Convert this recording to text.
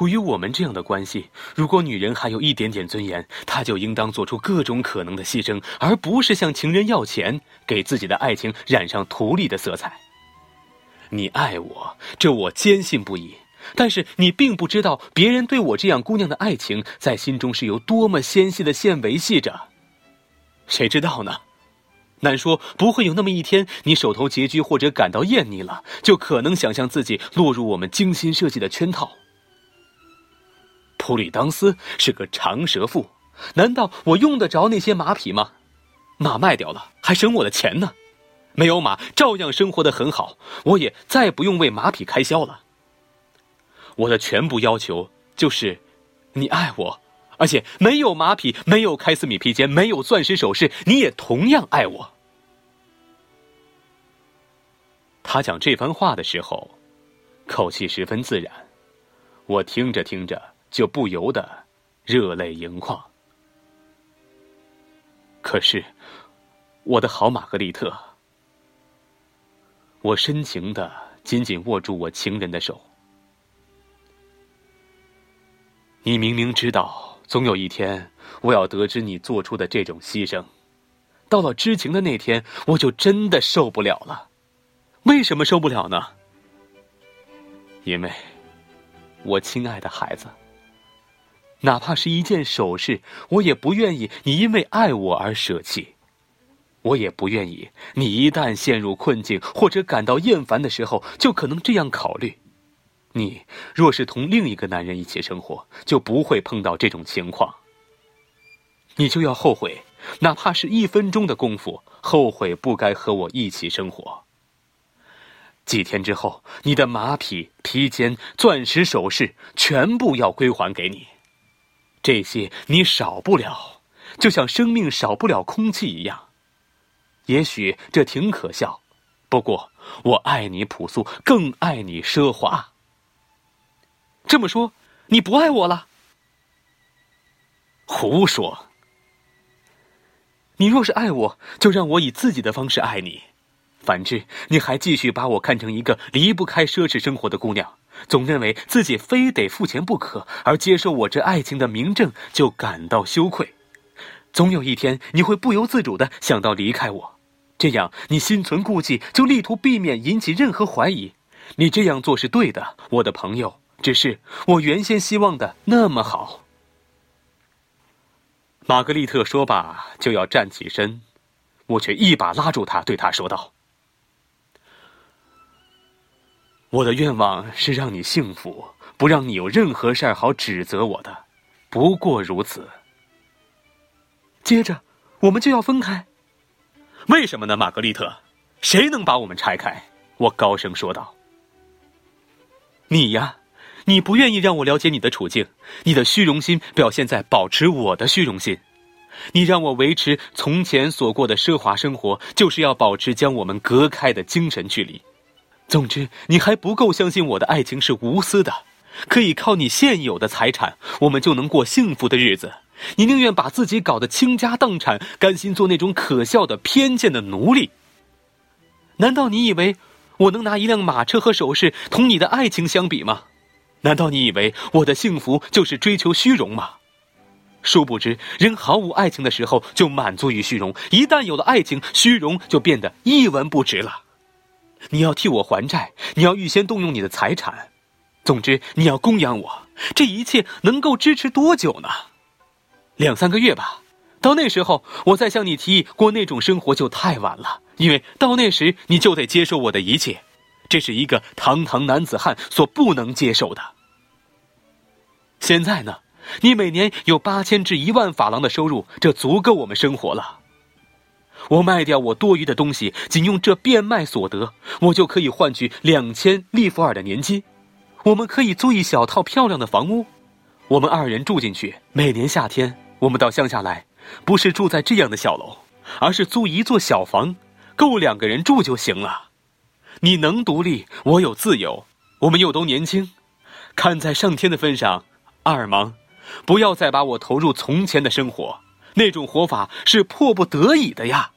处于我们这样的关系，如果女人还有一点点尊严，她就应当做出各种可能的牺牲，而不是向情人要钱，给自己的爱情染上图利的色彩。你爱我，这我坚信不疑。但是你并不知道，别人对我这样姑娘的爱情，在心中是有多么纤细的线维系着。谁知道呢？难说不会有那么一天，你手头拮据或者感到厌腻了，就可能想象自己落入我们精心设计的圈套。普里当斯是个长舌妇，难道我用得着那些马匹吗？马卖掉了，还省我的钱呢。没有马，照样生活的很好，我也再不用为马匹开销了。我的全部要求就是，你爱我，而且没有马匹，没有开司米披肩，没有钻石首饰，你也同样爱我。他讲这番话的时候，口气十分自然，我听着听着就不由得热泪盈眶。可是，我的好玛格丽特，我深情的紧紧握住我情人的手。你明明知道，总有一天我要得知你做出的这种牺牲，到了知情的那天，我就真的受不了了。为什么受不了呢？因为，我亲爱的孩子，哪怕是一件首饰，我也不愿意你因为爱我而舍弃。我也不愿意你一旦陷入困境或者感到厌烦的时候，就可能这样考虑。你若是同另一个男人一起生活，就不会碰到这种情况。你就要后悔，哪怕是一分钟的功夫，后悔不该和我一起生活。几天之后，你的马匹、披肩、钻石首饰全部要归还给你，这些你少不了，就像生命少不了空气一样。也许这挺可笑，不过我爱你朴素，更爱你奢华。这么说，你不爱我了？胡说！你若是爱我，就让我以自己的方式爱你；反之，你还继续把我看成一个离不开奢侈生活的姑娘，总认为自己非得付钱不可，而接受我这爱情的明证就感到羞愧。总有一天，你会不由自主的想到离开我，这样你心存顾忌，就力图避免引起任何怀疑。你这样做是对的，我的朋友。只是我原先希望的那么好。玛格丽特说罢就要站起身，我却一把拉住她，对她说道：“我的愿望是让你幸福，不让你有任何事儿好指责我的，不过如此。”接着，我们就要分开。为什么呢，玛格丽特？谁能把我们拆开？我高声说道：“你呀。”你不愿意让我了解你的处境，你的虚荣心表现在保持我的虚荣心。你让我维持从前所过的奢华生活，就是要保持将我们隔开的精神距离。总之，你还不够相信我的爱情是无私的，可以靠你现有的财产，我们就能过幸福的日子。你宁愿把自己搞得倾家荡产，甘心做那种可笑的偏见的奴隶。难道你以为我能拿一辆马车和首饰同你的爱情相比吗？难道你以为我的幸福就是追求虚荣吗？殊不知，人毫无爱情的时候就满足于虚荣，一旦有了爱情，虚荣就变得一文不值了。你要替我还债，你要预先动用你的财产，总之你要供养我。这一切能够支持多久呢？两三个月吧。到那时候，我再向你提议过那种生活就太晚了，因为到那时你就得接受我的一切。这是一个堂堂男子汉所不能接受的。现在呢，你每年有八千至一万法郎的收入，这足够我们生活了。我卖掉我多余的东西，仅用这变卖所得，我就可以换取两千利弗尔的年金。我们可以租一小套漂亮的房屋，我们二人住进去。每年夏天，我们到乡下来，不是住在这样的小楼，而是租一座小房，够两个人住就行了。你能独立，我有自由，我们又都年轻。看在上天的份上，阿尔芒，不要再把我投入从前的生活，那种活法是迫不得已的呀。